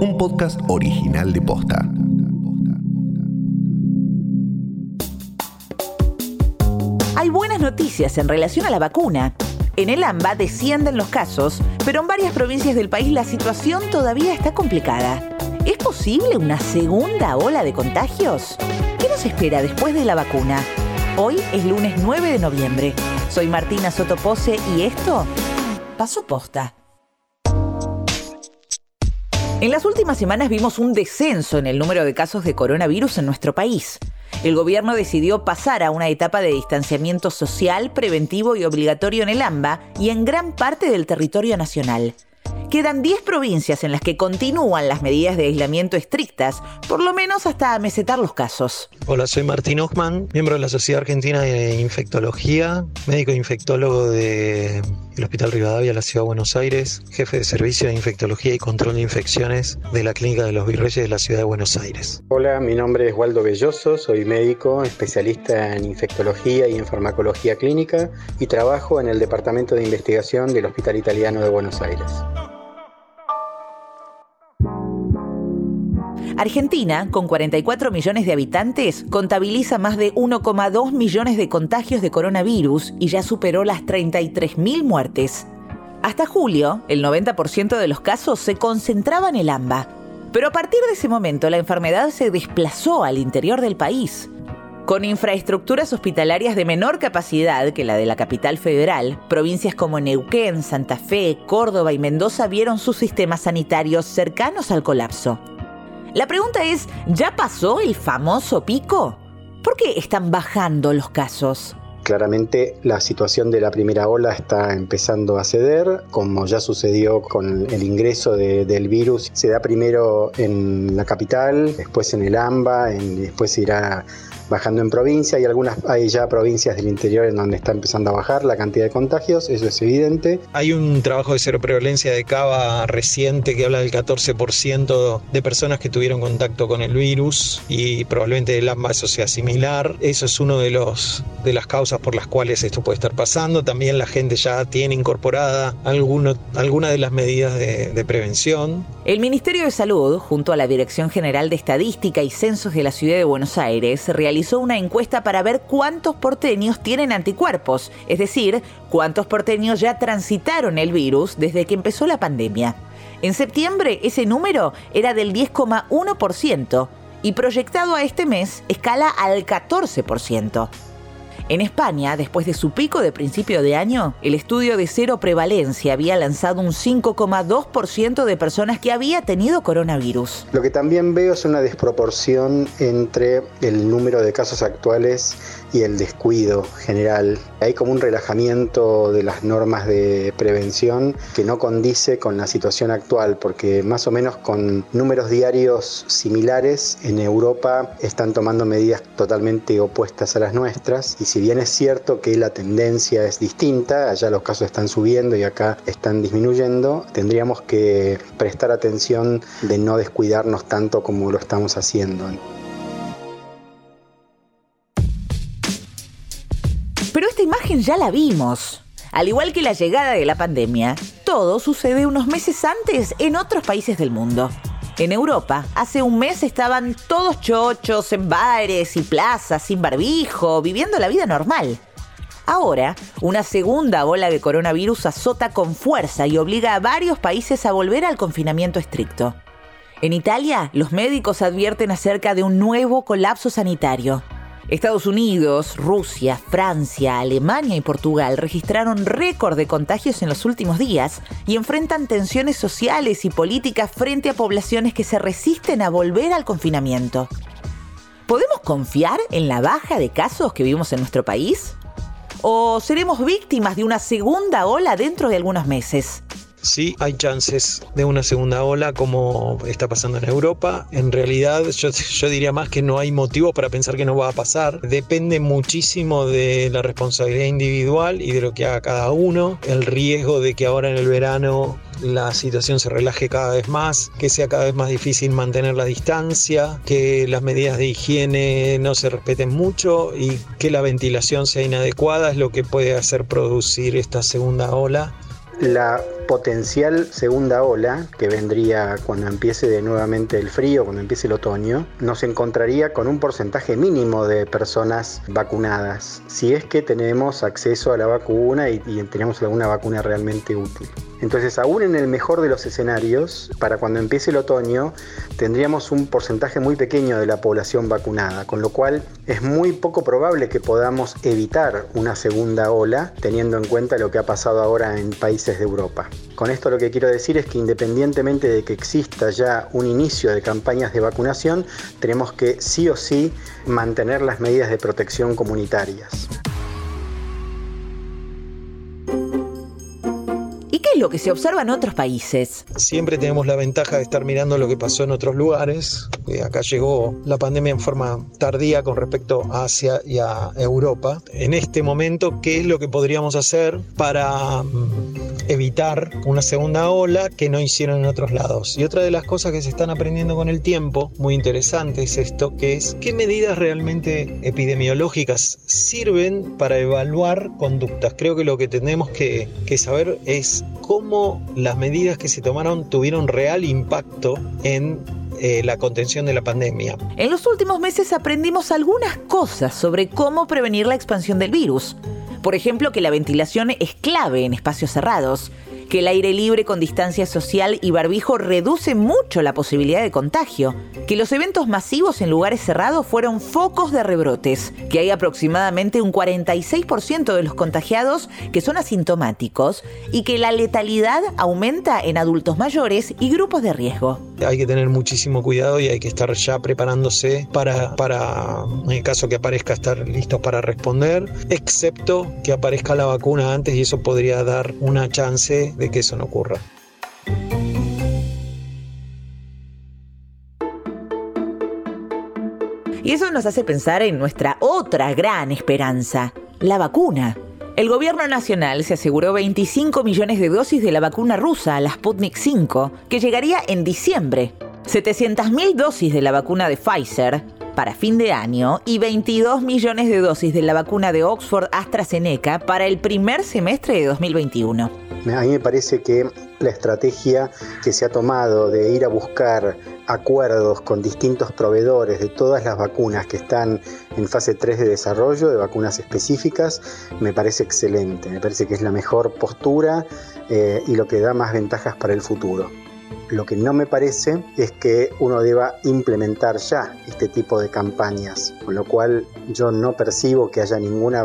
un podcast original de Posta. Hay buenas noticias en relación a la vacuna. En el AMBA descienden los casos, pero en varias provincias del país la situación todavía está complicada. ¿Es posible una segunda ola de contagios? ¿Qué nos espera después de la vacuna? Hoy es lunes 9 de noviembre. Soy Martina Sotopose y esto pasó posta. En las últimas semanas vimos un descenso en el número de casos de coronavirus en nuestro país. El gobierno decidió pasar a una etapa de distanciamiento social, preventivo y obligatorio en el AMBA y en gran parte del territorio nacional. Quedan 10 provincias en las que continúan las medidas de aislamiento estrictas, por lo menos hasta amesetar los casos. Hola, soy Martín Ochman, miembro de la Sociedad Argentina de Infectología, médico infectólogo del Hospital Rivadavia la Ciudad de Buenos Aires, jefe de servicio de infectología y control de infecciones de la Clínica de los Virreyes de la Ciudad de Buenos Aires. Hola, mi nombre es Waldo Belloso, soy médico, especialista en infectología y en farmacología clínica y trabajo en el Departamento de Investigación del Hospital Italiano de Buenos Aires. Argentina, con 44 millones de habitantes, contabiliza más de 1,2 millones de contagios de coronavirus y ya superó las 33.000 muertes. Hasta julio, el 90% de los casos se concentraba en el AMBA. Pero a partir de ese momento, la enfermedad se desplazó al interior del país. Con infraestructuras hospitalarias de menor capacidad que la de la capital federal, provincias como Neuquén, Santa Fe, Córdoba y Mendoza vieron sus sistemas sanitarios cercanos al colapso. La pregunta es, ¿ya pasó el famoso pico? ¿Por qué están bajando los casos? Claramente la situación de la primera ola está empezando a ceder, como ya sucedió con el ingreso del virus. Se da primero en la capital, después en el AMBA, después irá bajando en provincia. Hay algunas, hay ya provincias del interior en donde está empezando a bajar la cantidad de contagios, eso es evidente. Hay un trabajo de cero prevalencia de Cava reciente que habla del 14% de personas que tuvieron contacto con el virus y probablemente el AMBA eso sea similar. Eso es uno de los de las causas por las cuales esto puede estar pasando. También la gente ya tiene incorporada alguno, alguna de las medidas de, de prevención. El Ministerio de Salud, junto a la Dirección General de Estadística y Censos de la Ciudad de Buenos Aires, realizó una encuesta para ver cuántos porteños tienen anticuerpos, es decir, cuántos porteños ya transitaron el virus desde que empezó la pandemia. En septiembre ese número era del 10,1% y proyectado a este mes escala al 14%. En España, después de su pico de principio de año, el estudio de cero prevalencia había lanzado un 5,2% de personas que había tenido coronavirus. Lo que también veo es una desproporción entre el número de casos actuales y el descuido general. Hay como un relajamiento de las normas de prevención que no condice con la situación actual, porque más o menos con números diarios similares en Europa están tomando medidas totalmente opuestas a las nuestras bien es cierto que la tendencia es distinta, allá los casos están subiendo y acá están disminuyendo, tendríamos que prestar atención de no descuidarnos tanto como lo estamos haciendo. Pero esta imagen ya la vimos. Al igual que la llegada de la pandemia, todo sucede unos meses antes en otros países del mundo. En Europa, hace un mes estaban todos chochos en bares y plazas sin barbijo, viviendo la vida normal. Ahora, una segunda ola de coronavirus azota con fuerza y obliga a varios países a volver al confinamiento estricto. En Italia, los médicos advierten acerca de un nuevo colapso sanitario. Estados Unidos, Rusia, Francia, Alemania y Portugal registraron récord de contagios en los últimos días y enfrentan tensiones sociales y políticas frente a poblaciones que se resisten a volver al confinamiento. ¿Podemos confiar en la baja de casos que vimos en nuestro país? ¿O seremos víctimas de una segunda ola dentro de algunos meses? Sí, hay chances de una segunda ola como está pasando en Europa. En realidad yo, yo, diría más que no hay motivos para pensar que no va a pasar. Depende muchísimo de la responsabilidad individual y de lo que haga cada uno. El riesgo de que ahora en el verano la situación se relaje cada vez más, que sea cada vez más difícil mantener la distancia, que las medidas de higiene no se respeten mucho y que la ventilación sea inadecuada es lo que puede hacer producir esta segunda ola la potencial segunda ola, que vendría cuando empiece de nuevamente el frío, cuando empiece el otoño, nos encontraría con un porcentaje mínimo de personas vacunadas, si es que tenemos acceso a la vacuna y, y tenemos alguna vacuna realmente útil. Entonces, aún en el mejor de los escenarios, para cuando empiece el otoño, tendríamos un porcentaje muy pequeño de la población vacunada, con lo cual es muy poco probable que podamos evitar una segunda ola, teniendo en cuenta lo que ha pasado ahora en países de Europa. Con esto lo que quiero decir es que independientemente de que exista ya un inicio de campañas de vacunación, tenemos que sí o sí mantener las medidas de protección comunitarias. lo que se observa en otros países. Siempre tenemos la ventaja de estar mirando lo que pasó en otros lugares. acá llegó la pandemia en forma tardía con respecto a Asia y a Europa. En este momento, ¿qué es lo que podríamos hacer para mm, evitar una segunda ola que no hicieron en otros lados? Y otra de las cosas que se están aprendiendo con el tiempo, muy interesante, es esto, que es qué medidas realmente epidemiológicas sirven para evaluar conductas. Creo que lo que tenemos que, saber es cómo las medidas que se tomaron tuvieron real impacto en eh, la contención de la pandemia. En los últimos meses aprendimos algunas cosas sobre cómo prevenir la expansión del virus. Por ejemplo, que la ventilación es clave en espacios cerrados que el aire libre con distancia social y barbijo reduce mucho la posibilidad de contagio, que los eventos masivos en lugares cerrados fueron focos de rebrotes, que hay aproximadamente un 46% de los contagiados que son asintomáticos y que la letalidad aumenta en adultos mayores y grupos de riesgo. Hay que tener muchísimo cuidado y hay que estar ya preparándose para, para en el caso que aparezca, estar listos para responder, excepto que aparezca la vacuna antes y eso podría dar una chance de que eso no ocurra. Y eso nos hace pensar en nuestra otra gran esperanza, la vacuna. El gobierno nacional se aseguró 25 millones de dosis de la vacuna rusa, la Sputnik 5, que llegaría en diciembre. 700.000 dosis de la vacuna de Pfizer para fin de año y 22 millones de dosis de la vacuna de Oxford AstraZeneca para el primer semestre de 2021. A mí me parece que la estrategia que se ha tomado de ir a buscar acuerdos con distintos proveedores de todas las vacunas que están en fase 3 de desarrollo, de vacunas específicas, me parece excelente, me parece que es la mejor postura eh, y lo que da más ventajas para el futuro. Lo que no me parece es que uno deba implementar ya este tipo de campañas, con lo cual yo no percibo que haya ninguna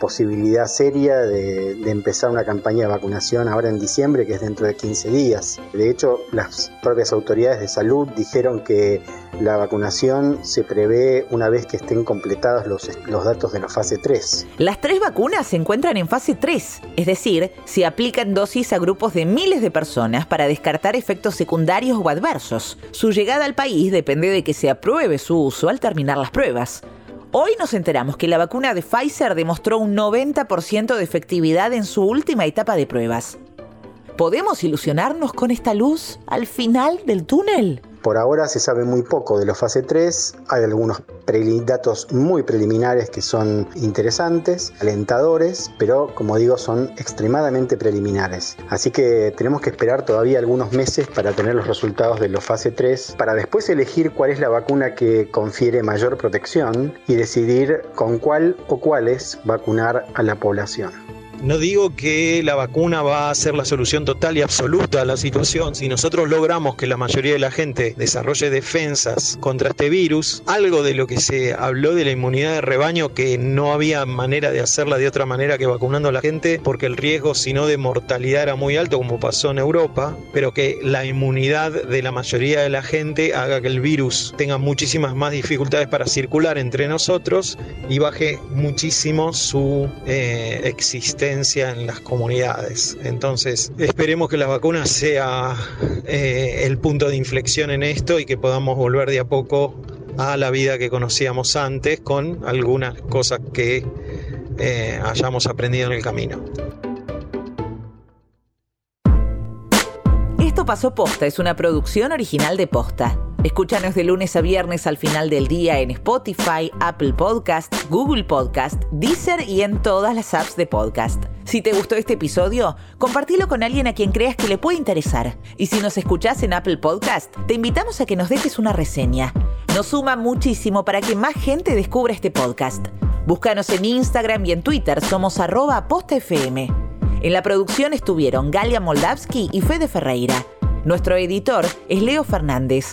posibilidad seria de, empezar una campaña de vacunación ahora en diciembre, que es dentro de 15 días. De hecho, las propias autoridades de salud dijeron que la vacunación se prevé una vez que estén completados los, los datos de la fase 3. Las tres vacunas se encuentran en fase 3, es decir, se aplican dosis a grupos de miles de personas para descartar efectos secundarios o adversos. Su llegada al país depende de que se apruebe su uso al terminar las pruebas. Hoy nos enteramos que la vacuna de Pfizer demostró un 90% de efectividad en su última etapa de pruebas. ¿Podemos ilusionarnos con esta luz al final del túnel? Por ahora se sabe muy poco de la fase 3, hay algunos datos muy preliminares que son interesantes, alentadores, pero como digo son extremadamente preliminares. Así que tenemos que esperar todavía algunos meses para tener los resultados de la fase 3, para después elegir cuál es la vacuna que confiere mayor protección y decidir con cuál o cuáles vacunar a la población. No digo que la vacuna va a ser la solución total y absoluta a la situación. Si nosotros logramos que la mayoría de la gente desarrolle defensas contra este virus, algo de lo que se habló de la inmunidad de rebaño, que no había manera de hacerla de otra manera que vacunando a la gente, porque el riesgo, si no de mortalidad, era muy alto, como pasó en Europa, pero que la inmunidad de la mayoría de la gente haga que el virus tenga muchísimas más dificultades para circular entre nosotros y baje muchísimo su eh, existencia en las comunidades. Entonces, esperemos que la vacuna sea eh, el punto de inflexión en esto y que podamos volver de a poco a la vida que conocíamos antes con algunas cosas que eh, hayamos aprendido en el camino. Esto pasó posta, es una producción original de posta. Escúchanos de lunes a viernes al final del día en Spotify, Apple Podcast, Google Podcast, Deezer y en todas las apps de podcast. Si te gustó este episodio, compartilo con alguien a quien creas que le puede interesar. Y si nos escuchás en Apple Podcast, te invitamos a que nos dejes una reseña. Nos suma muchísimo para que más gente descubra este podcast. Búscanos en Instagram y en Twitter, somos arroba postfm. En la producción estuvieron Galia Moldavsky y Fede Ferreira. Nuestro editor es Leo Fernández.